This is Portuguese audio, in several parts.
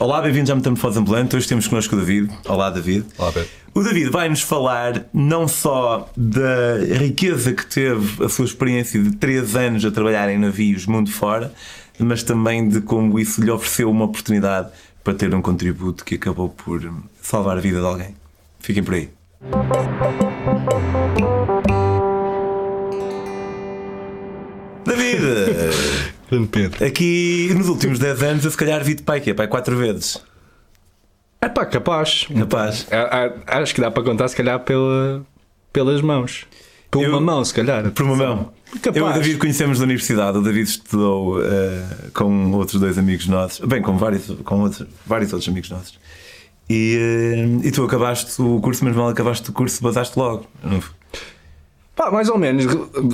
Olá, bem-vindos à Metamorfose Ambulante. Hoje temos connosco o David. Olá, David. Olá, Pedro. O David vai-nos falar não só da riqueza que teve a sua experiência de 3 anos a trabalhar em navios mundo fora, mas também de como isso lhe ofereceu uma oportunidade para ter um contributo que acabou por salvar a vida de alguém. Fiquem por aí. David! Grande Pedro. Aqui nos últimos 10 anos eu se calhar vi-te pai que é pai 4 vezes. É pá, capaz. Capaz. É, é, acho que dá para contar, se calhar, pela, pelas mãos. Por Eu- uma mão, se calhar. Por uma mão. Capaz. Eu e o David conhecemos da universidade. O David estudou eh, com outros dois amigos nossos, bem, com vários, com outros, vários outros amigos nossos. E, eh, e tu acabaste o curso, mas mal acabaste o curso, basaste logo. Não foi? Pá, mais ou menos.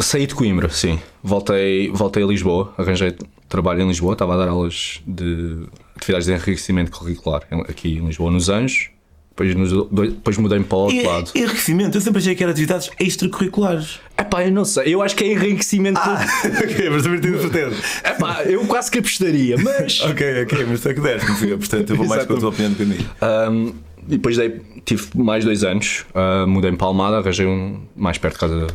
Saí de Coimbra, sim. Voltei, voltei a Lisboa, arranjei trabalho em Lisboa, estava a dar aulas de atividades de enriquecimento curricular aqui em Lisboa, nos Anjos. Depois, nos depois mudei-me para o outro E, lado. e enriquecimento, eu sempre achei que eram atividades extracurriculares. É pá, eu não sei. Eu acho que é enriquecimento. ok, mas também tenho certeza. É pá, eu quase que apostaria, mas. ok, ok, mas tu é que deste, portanto eu vou mais com a tua opinião do que a minha. Um, depois dei, tive mais dois anos, uh, mudei-me para Almada, arranjei um mais perto de casa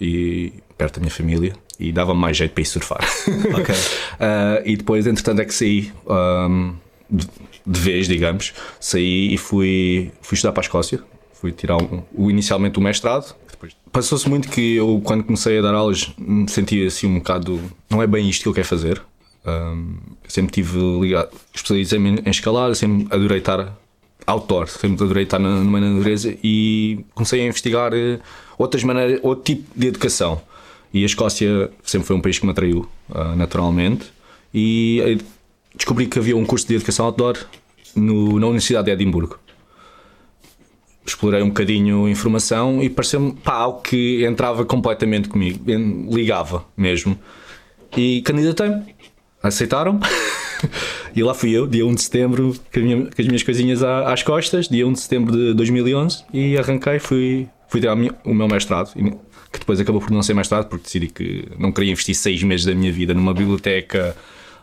e perto da minha família e dava mais jeito para ir surfar. Ok. Uh, e depois, entretanto, é que saí um, de, de vez, digamos, saí e fui, fui estudar para a Escócia. Fui tirar um- o, inicialmente o mestrado. Passou-se muito que eu, quando comecei a dar aulas, me sentia assim um bocado. Não é bem isto que eu quero fazer. Um, sempre tive ligado, especializei-me em escalada, sempre adorei estar outdoor, sempre adorei estar na, numa natureza e comecei a investigar eh, outras maneiras, outro tipo de educação. E a Escócia sempre foi um país que me atraiu, ah, naturalmente. E eh, descobri que havia um curso de educação outdoor no- na Universidade de Edimburgo. Explorei um bocadinho a informação e pareceu-me algo que entrava completamente comigo, ligava mesmo. E candidatei-me. Aceitaram. e lá fui eu, dia 1 de setembro, com, minha- com as minhas coisinhas à- às costas, dia 1 de setembro de 2011, e arranquei, fui, fui a minha- o meu mestrado, que depois acabou por não ser mestrado, porque decidi que não queria investir seis meses da minha vida numa biblioteca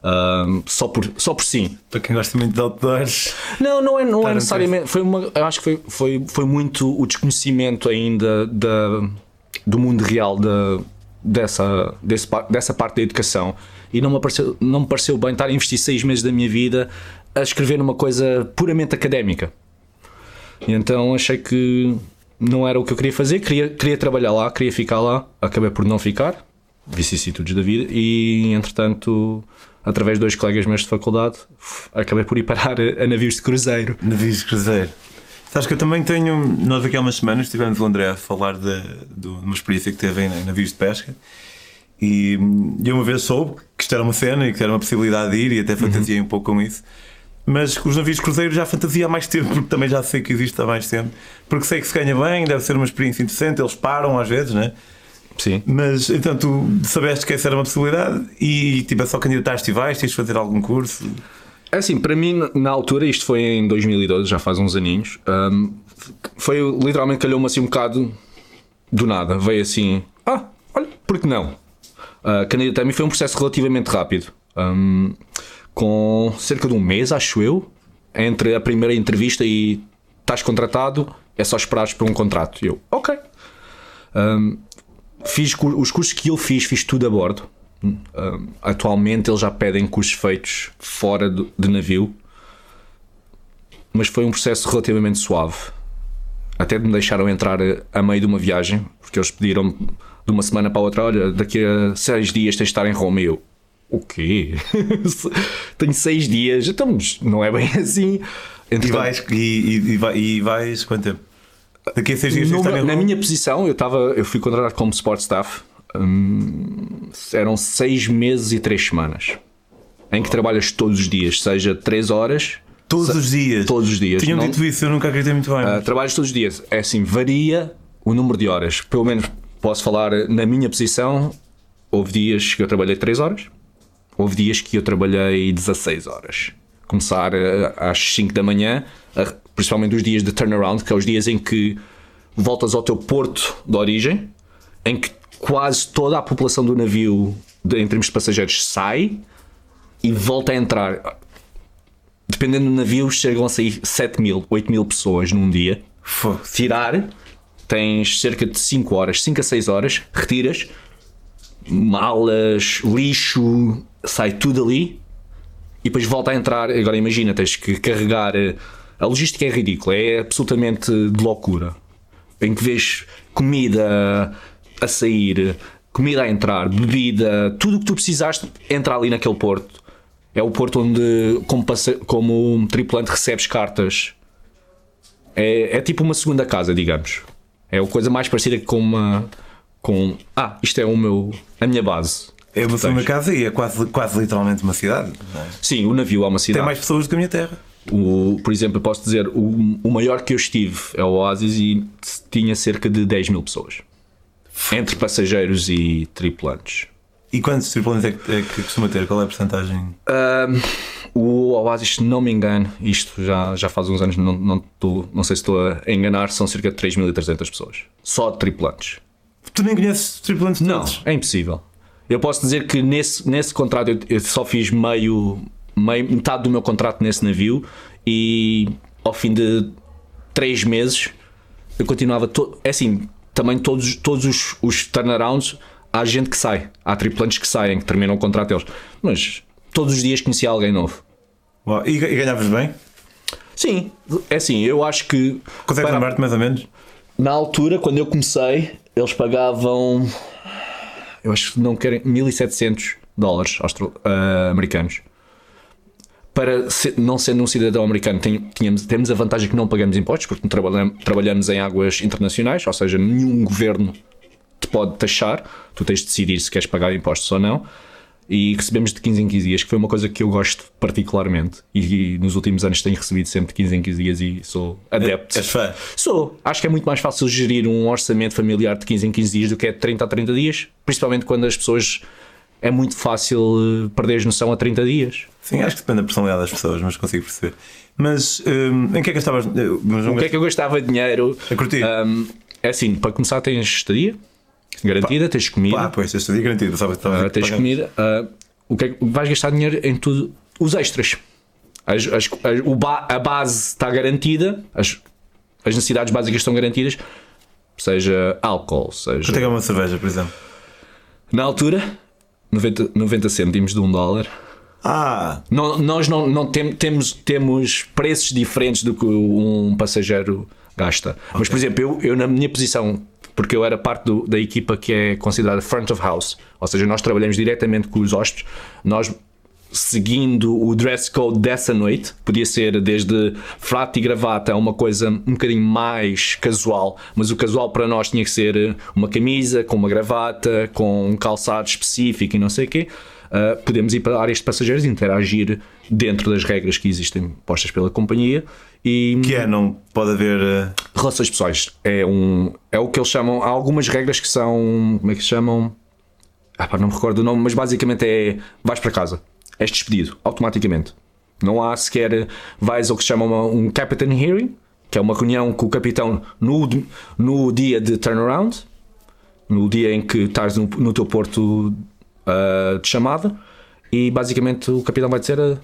ahm, só, por, só por sim. Para quem gosta muito de outdoors. Não, não é, não é necessariamente. Foi uma, eu acho que foi, foi, foi muito o desconhecimento ainda da, do mundo real da, dessa, desse, dessa parte da educação. E não me, pareceu, não me pareceu bem estar a investir seis meses da minha vida a escrever numa coisa puramente académica. E então achei que não era o que eu queria fazer, queria, queria trabalhar lá, queria ficar lá, acabei por não ficar, vicissitudes da vida, e entretanto, através de dois colegas meus de faculdade, acabei por ir parar a, a navios de cruzeiro. Navios de cruzeiro. Sabes que eu também tenho. Nós aqui há umas semanas estivemos o André a falar de, de uma experiência que teve em navios de pesca. E hum, eu uma vez soube que isto era uma cena e que era uma possibilidade de ir e até fantasiei um pouco com isso. Mas com os navios de cruzeiro já fantasia há mais tempo, porque também já sei que existe há mais tempo. Porque sei que se ganha bem, deve ser uma experiência interessante, eles param às vezes, né? Sim. Mas então tu sabeste que essa era uma possibilidade e tipo, é só candidataste e vais, tens de fazer algum curso. É assim, para mim, na altura, isto foi em 2012, já faz uns aninhos, hum, foi literalmente calhou-me assim um bocado do nada. Veio assim, ah, olha, por que não? Uh, Candidatei-me e foi um processo relativamente rápido. hum, com cerca de um mês, acho eu, entre a primeira entrevista e estás contratado, é só esperares por um contrato. Eu, ok. Hum, fiz os cursos que eu fiz, fiz tudo a bordo. Um, atualmente eles já pedem cursos feitos fora do- de navio, mas foi um processo relativamente suave. Até me deixaram entrar a, a meio de uma viagem, porque eles pediram de uma semana para a outra: olha, daqui a seis dias tens de estar em Roma. E eu, o quê? Tenho seis dias, então mas não é bem assim. E Entretanto, vais, e, e, e vai- e vais quanto tempo? Daqui a seis dias tens de estar em na minha posição, eu, tava, eu fui contratado como support staff. hum, eram seis meses e três semanas em que trabalhas todos os dias, seja três horas, Todos os dias. todos os dias. Tinham Não- dito isso, eu nunca acreditei muito bem. ah, trabalhas todos os dias. É assim, varia o número de horas. Pelo menos posso falar na minha posição. Houve dias que eu trabalhei 3 horas, houve dias que eu trabalhei 16 horas. Começar eh, às 5 da manhã, principalmente os dias de turnaround, que é os dias em que voltas ao teu porto de origem, em que quase toda a população do navio, em termos de passageiros, sai e volta a entrar. dependendo do navio, chegam a sair 7 mil, 8 mil pessoas num dia. Tirar, tens cerca de 5 horas, 5 a 6 horas, retiras, malas, lixo, sai tudo ali e depois volta a entrar. Agora imagina, tens que carregar. eh, A logística é ridícula, é absolutamente de loucura. Em que vês comida a sair, comida a entrar, bebida, tudo o que tu precisaste entra ali naquele porto. É o porto onde, como, como tripulante, recebes cartas. É, é tipo uma segunda casa, digamos. É a coisa mais parecida com uma. Com. Ah, isto é o meu, a minha base. É uma segunda casa e é quase, quase literalmente uma cidade. é? Sim, o navio é uma cidade. Tem mais pessoas do que a minha terra. O, por exemplo, eu posso dizer, o, o maior que eu estive é o Oasis e tinha cerca de 10 mil pessoas. Entre passageiros e tripulantes. E quantos tripulantes é que, é que costuma ter? Qual é a porcentagem? Ahm, o Oasis, se não me engano, isto já, já faz uns anos, não, não, tô- não sei se estou a enganar, são cerca de 3.300 pessoas. Só de tripulantes. Tu nem conheces tripulantes Não, todos? é impossível. Eu posso dizer que nesse, nesse contrato eu, eu só fiz meio, meio, metade do meu contrato nesse navio e ao fim de três meses eu continuava. To, é assim, também todos, todos os, os turnarounds há gente que sai, há tripulantes que saem, que terminam o contrato deles, mas todos os dias conhecia alguém novo. Uau, E, e ganhavas bem? Sim, é assim, eu acho que. Consegues para- lembrar-te mais ou menos? Na altura, quando eu comecei, eles pagavam. Eu acho que não querem. 1700 dólares austro- ah, americanos. Para ser- não sendo um cidadão americano, tem- tínhamos, temos a vantagem que não pagamos impostos, porque trabalham- trabalhamos em águas internacionais, ou seja, nenhum governo te pode taxar, tu tens de decidir se queres pagar impostos ou não. E recebemos de 15 em 15 dias, que foi uma coisa que eu gosto particularmente. E, nos últimos anos tenho recebido sempre de 15 em 15 dias e sou adepto. És fã? Sou. Acho que é muito mais fácil gerir um orçamento familiar de 15 em 15 dias do que é de 30 a 30 dias, principalmente quando as pessoas. É muito fácil eh, perderes noção a 30 dias. Sim, acho que depende da personalidade das pessoas, mas consigo perceber. Mas hum, em que é que gastavas? eh, mas O que é que eu gastava dinheiro? A curtir? Ahm, é assim, para começar, tens estadia garantida, tens comida. Pá, pois, este dia garantido, sabe? Ah, tens comida. ah, o que é que vais gastar dinheiro em tudo? Os extras. As- as- as- o ba- a base está garantida, as, as necessidades básicas estão garantidas, seja álcool, seja. Quanto é que uma cerveja, por exemplo? Na altura, 90, 90 cêntimos de um dólar. Ah, Não- nós não, não tem- temos, temos preços diferentes do que um passageiro gasta. Mas, por exemplo, eu, eu na minha posição, porque eu era parte do- da equipa que é considerada front of house, ou seja, nós trabalhamos diretamente com os hóspedes, nós seguindo o dress code dessa noite, podia ser desde frato e gravata a uma coisa um bocadinho mais casual, mas o casual para nós tinha que ser uma camisa com uma gravata, com um calçado específico e não sei o quê. Uh, podemos ir para áreas de passageiros e interagir dentro das regras que existem postas pela companhia e que é? Não pode haver. eh, relações pessoais é um é o que eles chamam há algumas regras que são como é que se chamam ah, pá, não me recordo o nome mas basicamente é vais para casa és despedido automaticamente não há sequer vais ao que se chama uma- um captain hearing que é uma reunião com o capitão no, no dia de turnaround no dia em que estás no, no teu porto ah, de chamada e basicamente o capitão vai dizer ah,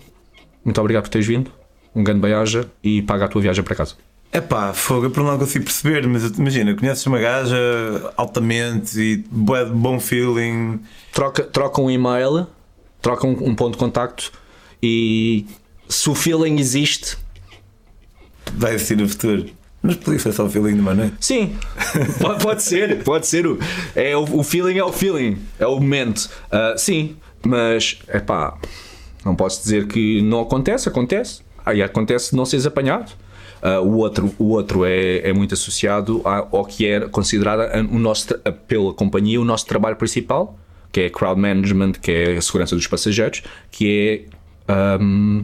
muito obrigado por teres vindo um grande bem-aja e paga a tua viagem para casa É pá, fogo, eu por um lado consigo perceber, mas imagina, conheces uma gaja altamente e bom feeling. troca, troca um e-mail, troca um, um ponto de contacto e se o feeling existe, vai existir no futuro. Mas podia ser só o feeling de uma noite. sim, pode, pode ser, pode ser. O, é, o, o feeling é o feeling, é o momento. Ah, sim, mas é pá, não posso dizer que não acontece, acontece. Aí acontece não seres apanhado. Ah, o outro, o outro é, é muito associado a- ao que é considerado o nosso, pela companhia o nosso trabalho principal, que é crowd management, que é a segurança dos passageiros, que é ahm,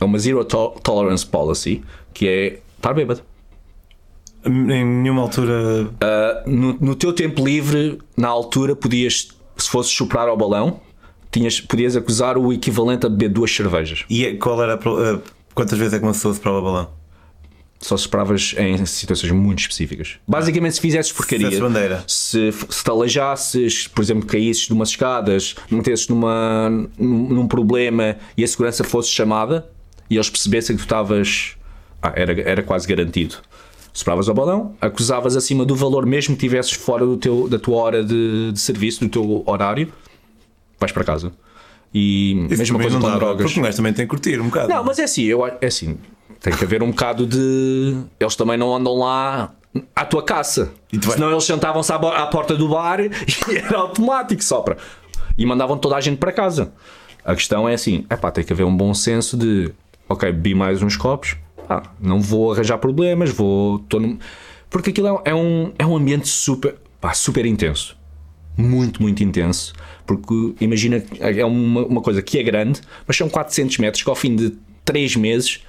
é uma zero to- tolerance policy, que é estar bêbado. Em nenhuma altura. Uh, no, no teu tempo livre, na altura, podias, se fosses soprar ao balão, tinhas, podias acusar o equivalente a beber duas cervejas. E qual era a quantas vezes é que uma pessoa se prova balão? Só sopravas em situações muito específicas. Basicamente, se fizesses porcaria, Fizesse bandeira. se, se por exemplo, caísses de umas escadas, metesses numa, num, problema e a segurança fosse chamada e eles percebessem que tu estavas. Ah, era, era quase garantido. Sopravas ao balão, acusavas acima do valor, mesmo que estivesses fora do teu, da tua hora de, de serviço, do teu horário, vais para casa. E Isso mesma coisa com dá, drogas. Porque um gajo também tem que curtir um bocado. Não, mas é assim, eu, é assim, tem que haver um bocado de. Eles também não andam lá à tua caça. Senão eles sentavam-se à, à porta do bar e era automático só para. E mandavam toda a gente para casa. A questão é assim: epá, tem que haver um bom senso de ok, bebi mais uns copos, pá, não vou arranjar problemas, vou. tô num- Porque aquilo é, é um, é um ambiente super, pá, super intenso muito, muito intenso. Porque imagina, que é uma, uma coisa que é grande, mas são 400 metros que ao fim de 3 meses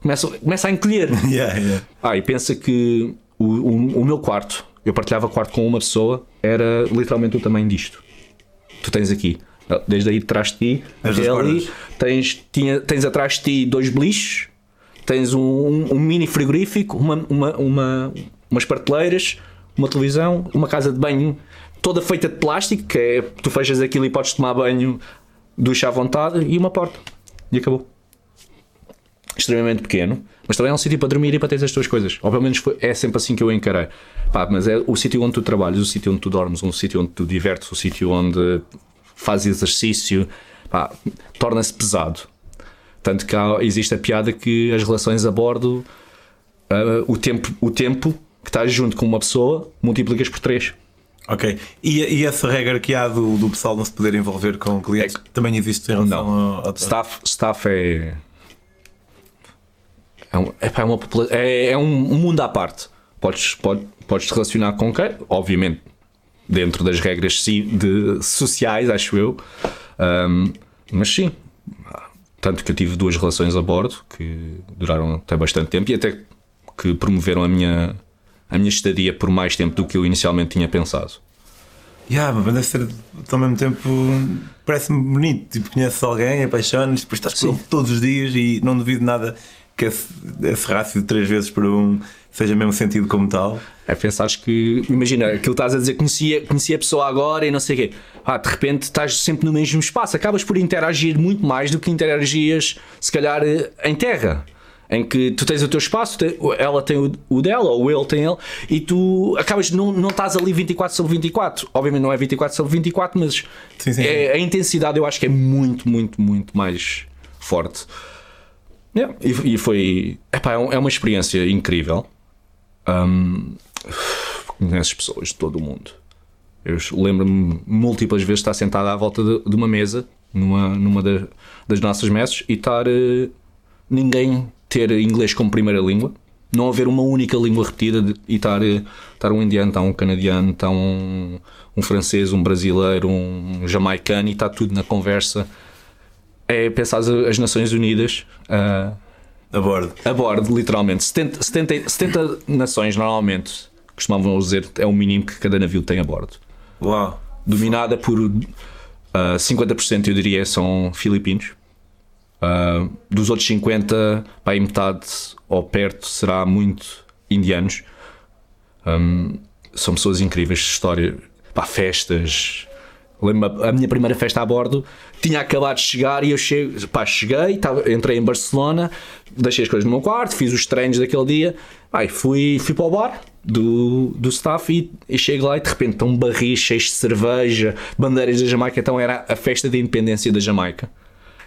começa, começa a encolher. Yeah, yeah. ah, e pensa que o, o, o meu quarto, eu partilhava quarto com uma pessoa, era literalmente o tamanho disto. Tu tens aqui, desde aí atrás de ti, até ali, tens, tinha, tens atrás de ti dois beliches, tens um, um- um mini frigorífico, uma, uma, uma- umas prateleiras, uma televisão, uma casa de banho toda feita de plástico, que é tu fechas aquilo e podes tomar banho, ducha à vontade e uma porta. E acabou. Extremamente pequeno, mas também é um sítio para dormir e para ter as tuas coisas. Ou pelo menos foi- é sempre assim que eu encarei. Pá, mas é o sítio onde tu trabalhas, o sítio onde tu dormes, o sítio onde tu divertes, o sítio onde fazes exercício, torna-se pesado. Tanto que há- existe a piada que as relações a bordo, ah, o, tempo, o tempo que estás junto com uma pessoa, multiplicas por 3. Ok. E, e essa regra que há do, do pessoal não se poder envolver com clientes também existe em relação ao, ao Staff, staff é. É, um, é, uma, é, é um, um mundo à parte. Podes, pode, podes te relacionar com quem? Obviamente, dentro das regras ci- de, sociais, acho eu. Ahm, mas sim. Tanto que eu tive duas relações a bordo que duraram até bastante tempo e até que promoveram a minha, a minha estadia por mais tempo do que eu inicialmente tinha pensado. Yeah, mas deve ser ao mesmo tempo parece-me bonito. Tipo, conheces alguém, apaixonas, depois estás com ele todos os dias e não duvido nada que esse, esse rácio de três vezes por um seja mesmo sentido como tal. É pensares que, imagina, aquilo estás a dizer, conhecia, conhecia a pessoa agora e não sei o quê. Ah, de repente estás sempre no mesmo espaço, acabas por interagir muito mais do que interagias, se calhar, em terra. Em que tu tens o teu espaço, ela tem o- o dela, ou ele tem ele, e tu acabas, não, não estás ali 24 sobre 24. Obviamente não é 24 sobre 24, mas Sim, sim. é- a intensidade eu acho que é muito, muito, muito mais forte. Yeah, E, e foi. Epá, é, um- é uma experiência incrível. Hum, conheces pessoas de todo o mundo. Eu lembro-me múltiplas vezes de estar sentado à volta de, de uma mesa, numa, numa da- das nossas messes, e estar eh, ninguém ter inglês como primeira língua, não haver uma única língua repetida de- e estar, eh, estar um indiano, estar um canadiano, estar um, um francês, um brasileiro, um jamaicano e está tudo na conversa. É pensar as, Nações Unidas. ah, A bordo. a bordo, literalmente. 70, 70, 70 nações, normalmente, costumavam dizer, é o mínimo que cada navio tem a bordo. Uau. Dominada por ah, 50%, eu diria, são filipinos. Ah, dos outros 50, para metade ou perto será muito indianos. Hum, são pessoas incríveis, história, pá, festas. Lembro a minha primeira festa a bordo tinha acabado de chegar e eu chego, pá, cheguei, tava, entrei em Barcelona, deixei as coisas no meu quarto, fiz os treinos daquele dia, pá, fui, fui para o bar do, do staff e, e chego lá e de repente estão barris cheios de cerveja, bandeiras da Jamaica, então era a festa de independência da Jamaica.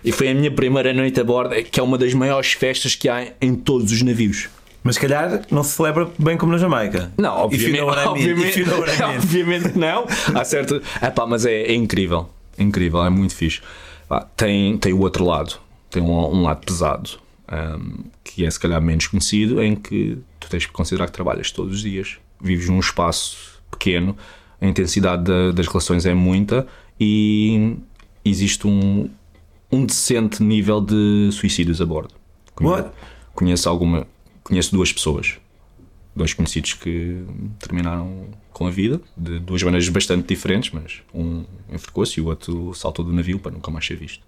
E foi a minha primeira noite a bordo, que é uma das maiores festas que há em todos os navios. Mas se calhar não se celebra bem como na Jamaica. Não, obviamente, mean. obviamente, mean. obviamente não. Há certo. Epá, mas é, é incrível. Incrível, é muito fixe. Pá, tem, tem o outro lado. Tem um, um lado pesado. hum, que é se calhar menos conhecido, em que tu tens que considerar que trabalhas todos os dias, vives num espaço pequeno, a intensidade da- das relações é muita e existe um, um decente nível de suicídios a bordo. What? Conheço alguma, conheço duas pessoas dois conhecidos que terminaram com a vida de duas maneiras bastante diferentes, mas um enforcou-se e o outro saltou do navio para nunca mais ser visto.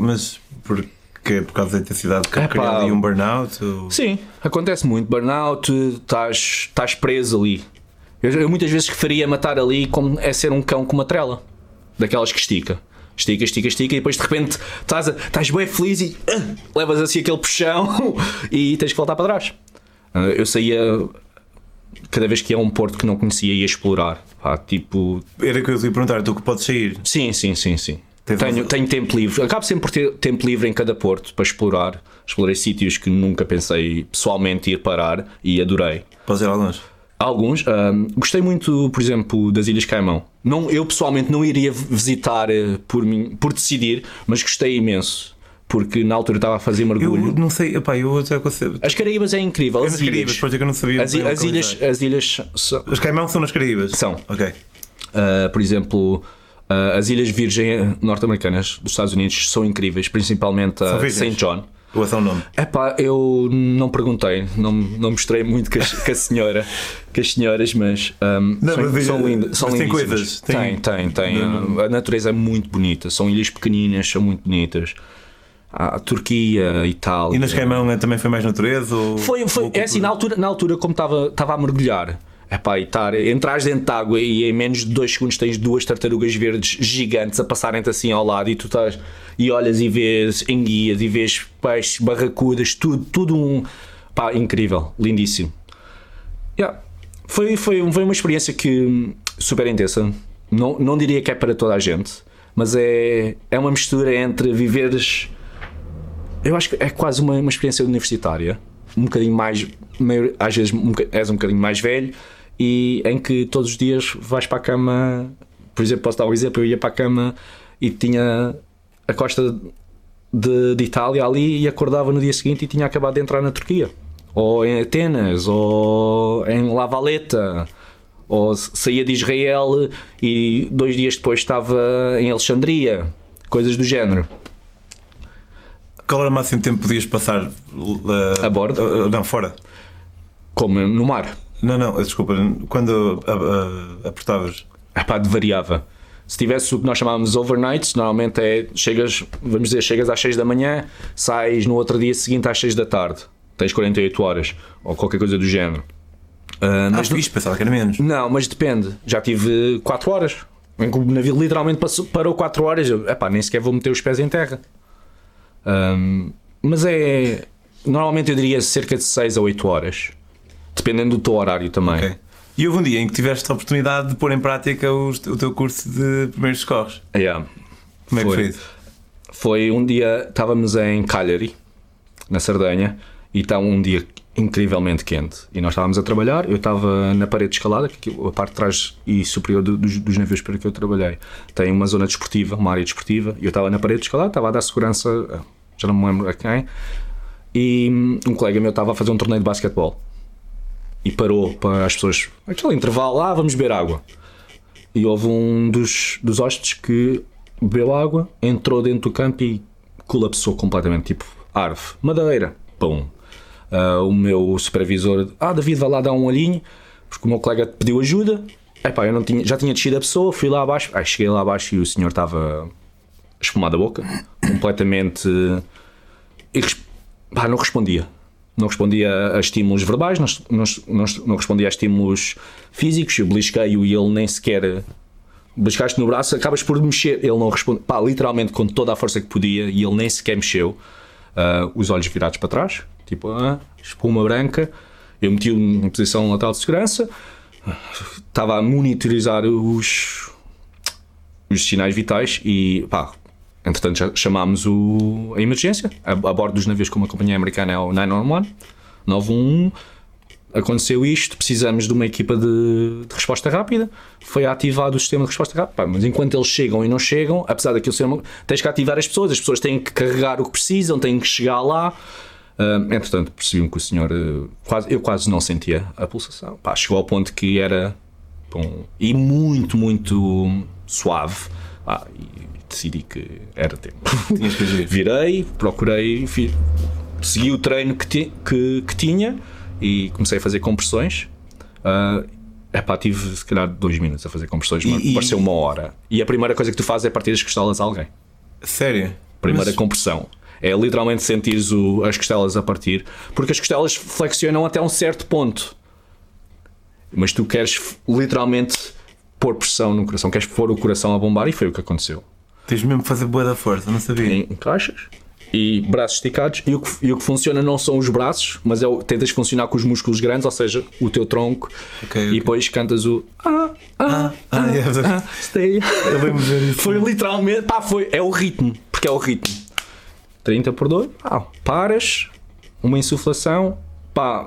Mas por que é por causa da intensidade que É pá. ali um burnout? Ou... Sim, acontece muito. Burnout, estás, estás preso ali. Eu, eu muitas vezes referia a matar ali como é ser um cão com uma trela. Daquelas que estica. Estica, estica, estica e depois de repente estás, a- estás bem feliz e ah, levas assim aquele puxão e tens que voltar para trás. Ah, Eu saía cada vez que ia a um porto que não conhecia ia explorar. Pá, tipo, Era que eu te ia perguntar, tu que podes sair. Sim, sim, sim, sim. Teve- Tenho, tenho tempo livre. Acabo sempre por ter tempo livre em cada porto para explorar. Explorei sítios que nunca pensei pessoalmente ir parar e adorei. Podes ir longe. Alguns. gostei muito, por exemplo, das Ilhas Caimão. Não, eu pessoalmente não iria visitar eh, por, mim, por decidir, mas gostei imenso. Porque na altura estava a fazer Eu mergulho. não sei, epá, eu até consigo. As Caraíbas é incrível. Nas As Caraíbas, ilhas, que eu não sabia. as, as ilhas, as ilhas são, As Caimão são nas Caraíbas? São. Ok. Uh, por exemplo, uh, as Ilhas Virgem norte-americanas dos Estados Unidos são incríveis, principalmente a? St. John. Ou é o nome? Epá, eu não perguntei, não, não mostrei muito com, a senhora, com as senhoras, mas um, Não, são, mas- são lindas. São mas tem coisas, tem- Tem, tem, tem. Não, A natureza é muito bonita. São ilhas pequeninas, são muito bonitas. A Turquia, Itália. E nas Caimão é- também foi mais natureza? Ou, Foi, foi ou é assim, na altura, na altura como estava estava a mergulhar, epá, e estar, entrares dentro de água e em menos de 2 segundos tens duas tartarugas verdes gigantes a passarem-te assim ao lado e tu estás e olhas e vês enguias e vês peixes, barracudas, tudo, tudo um pá, incrível, lindíssimo. Yeah. Foi, foi, foi uma experiência que hum, super intensa. Não, não diria que é para toda a gente, mas é, é uma mistura entre viveres eu acho que é quase uma, uma experiência universitária, um bocadinho mais, maior- às vezes um és um bocadinho mais velho e em que todos os dias vais para a cama, por exemplo, posso dar um exemplo, eu ia para a cama e tinha a costa de, de Itália ali e acordava no dia seguinte e tinha acabado de entrar na Turquia, ou em Atenas, ou em La Valeta, ou saía de Israel e dois dias depois estava em Alexandria, coisas do género. Qual era o máximo tempo que podias passar uh, A bordo? uh, não, fora. Como no mar. Não, não, desculpa. Quando uh, uh, aportavas. Epá, variava. Se tivesse o que nós chamávamos overnights, normalmente é chegas, vamos dizer, chegas às 6 da manhã, sais no outro dia seguinte às 6 da tarde. Tens 48 horas ou qualquer coisa do género. Ah, Ah, mas fixe, pensava que era menos. não, mas depende. Já tive 4 horas. Em que o navio literalmente passou, parou 4 horas. Eu, Epá, nem sequer vou meter os pés em terra. Ahm, mas é. Normalmente eu diria cerca de 6 a 8 horas. Dependendo do teu horário também. Ok. E houve um dia em que tiveste a oportunidade de pôr em prática os- o teu curso de primeiros socorros. Yeah. Como é que Foi. foi isso? Foi um dia, estávamos em Cagliari, na Sardenha, e está um dia incrivelmente quente. E nós estávamos a trabalhar, eu estava na parede de escalada, que a parte de trás e superior do- dos, dos navios para que eu trabalhei tem uma zona desportiva, uma área desportiva, e eu estava na parede de escalada, estava a dar segurança, a- já não me lembro a quem, e hum, um colega meu estava a fazer um torneio de basquetebol. E parou para as pessoas, aquele intervalo, ah, vamos beber água. E houve um dos, dos hóspedes que bebeu água, entrou dentro do campo e colapsou completamente. Tipo, arve, madeira, pum. Ah, o meu supervisor, ah, David, vai lá dar um olhinho, porque o meu colega pediu ajuda. Epá, eu não tinha, já tinha descido a pessoa, fui lá abaixo. Ai, cheguei lá abaixo e o senhor estava espumado a boca, completamente. Pá, não respondia. Não respondia a estímulos verbais, não, não, não, respondia a estímulos físicos. Eu belisquei-o e ele nem sequer. Beliscaste no braço, acabas por mexer. Ele não responde, pá, literalmente com toda a força que podia e ele nem sequer mexeu. Ah, os olhos virados para trás, tipo, ah, espuma branca. Eu meti-o em posição lateral de segurança, estava a monitorizar os, os sinais vitais e pá, entretanto já chamámos o, a emergência a, a bordo dos navios como a companhia americana é o 911 911 aconteceu isto, precisamos de uma equipa de, de resposta rápida foi ativado o sistema de resposta rápida mas enquanto eles chegam e não chegam apesar daquilo ser uma, tens que ativar as pessoas as pessoas têm que carregar o que precisam têm que chegar lá Uh, entretanto, percebi-me que o senhor uh, quase, eu quase não sentia a pulsação. Pá, chegou ao ponto que era bom, e muito, muito suave. Decidi que era tempo. Virei, procurei, fi- segui o treino que, ti- que, que tinha e comecei a fazer compressões. Uh, epá, tive se calhar dois minutos a fazer compressões, mas e- pareceu uma hora. E a primeira coisa que tu fazes é partir as costelas a alguém. Sério? Primeira Mas- compressão. É literalmente sentires o- as costelas a partir, porque as costelas flexionam até um certo ponto. Mas tu queres literalmente pôr pressão no coração, queres pôr o coração a bombar e foi o que aconteceu. Tens mesmo que fazer boa da força, não sabia. Em caixas e braços esticados. E o que, e o que funciona não são os braços, mas é o, tentas funcionar com os músculos grandes, ou seja, o teu tronco. Ok, E ok. depois cantas o ah, ah, ah, yeah. ah, stay. Eu lembro de ver isso. Foi literalmente, pá, foi, é o ritmo, porque é o ritmo. 30 por 2, pá, paras, uma insuflação, pá,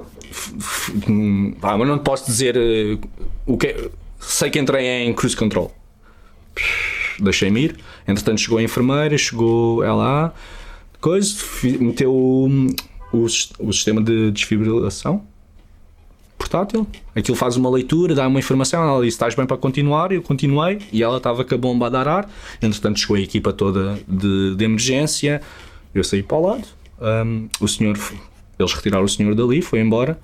hum, pá, mas não te posso dizer eh, o que é- sei que entrei em cruise control. Deixei-me ir, entretanto chegou a enfermeira, chegou ela lá, coisa, meteu o, sis- o sistema de desfibrilação portátil. Aquilo faz uma leitura, dá uma informação. Ela disse: Estás bem para continuar? Eu continuei e ela estava com a bomba a dar ar. Entretanto, chegou a equipa toda de, de emergência. Eu saí para o lado. Um, o senhor, eles retiraram o senhor dali, foi embora.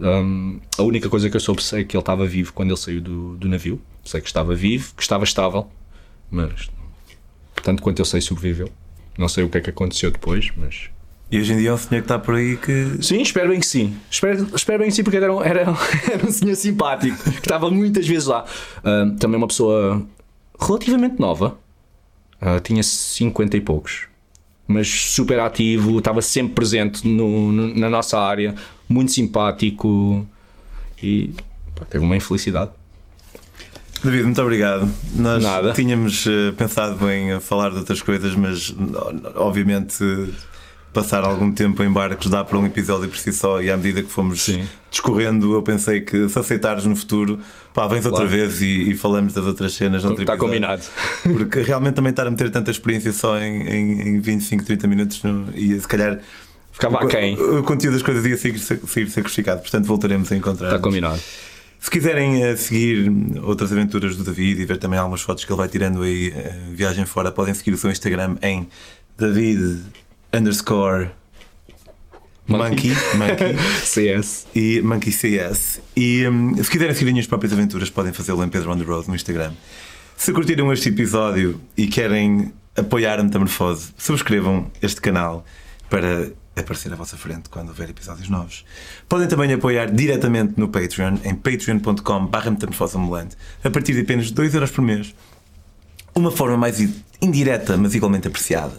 Um, a única coisa que eu soube sei que ele estava vivo quando ele saiu do, do navio. Sei que estava vivo, que estava estável, mas tanto quanto eu sei, sobreviveu. Não sei o que é que aconteceu depois, mas E hoje em dia é um senhor que está por aí que. Sim, espero bem que sim. Espero, espero bem que sim, porque era, um- era, era um senhor simpático que estava muitas vezes lá. Ah, também uma pessoa relativamente nova, Ah, tinha 50 e poucos, mas super ativo, estava sempre presente no- no- na nossa área, muito simpático e pá, teve uma infelicidade. David, muito obrigado. Nós Nada. tínhamos eh, pensado em falar de outras coisas, mas obviamente passar algum tempo em barcos dá para um episódio por si só e à medida que fomos Sim. discorrendo, eu pensei que se aceitares no futuro, pá, vens outra Claro. vez e, e falamos das outras cenas. Está episódio. combinado. Porque realmente também estar a meter tanta experiência só em, em, em 25, 30 minutos não, ia se calhar. Ficava o, aquém. o, o conteúdo das coisas ia seguir, seguir sacrificado, portanto voltaremos a encontrar. Está combinado. Se quiserem eh, seguir outras aventuras do David e ver também algumas fotos que ele vai tirando aí, eh, viagem fora, podem seguir o seu Instagram em David underscore Monkey, Monkey CS. e Monkey CS. E hum, se quiserem seguir as minhas próprias aventuras, podem fazê-lo em Pedro on the Road no Instagram. Se curtiram este episódio e querem apoiar a Metamorfose, subscrevam este canal para aparecer à vossa frente quando houver episódios novos. Podem também apoiar diretamente no Patreon, em patreon.com.br a partir de apenas 2€ por mês uma forma mais indireta, mas igualmente apreciada,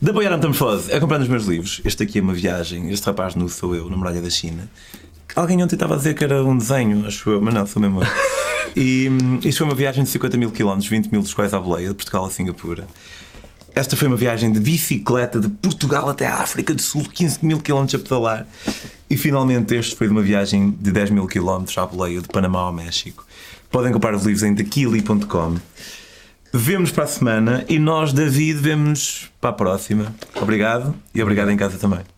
de apoiar a Metamorfose é comprando os meus livros. Este aqui é uma viagem, este rapaz nu sou eu, na muralha da China. Alguém ontem estava a dizer que era um desenho, acho eu, mas não, sou mesmo eu. E hum, isto foi uma viagem de 50 mil quilómetros, 20 mil dos quais à boleia, de Portugal a Singapura. Esta foi uma viagem de bicicleta de Portugal até a África do Sul, 15 mil quilómetros a pedalar. E finalmente este foi de uma viagem de 10 mil quilómetros à boleia, de Panamá ao México. Podem comprar os livros em daquili.com. Vemos para a semana e nós, David, vemos para a próxima. Obrigado e obrigado em casa também.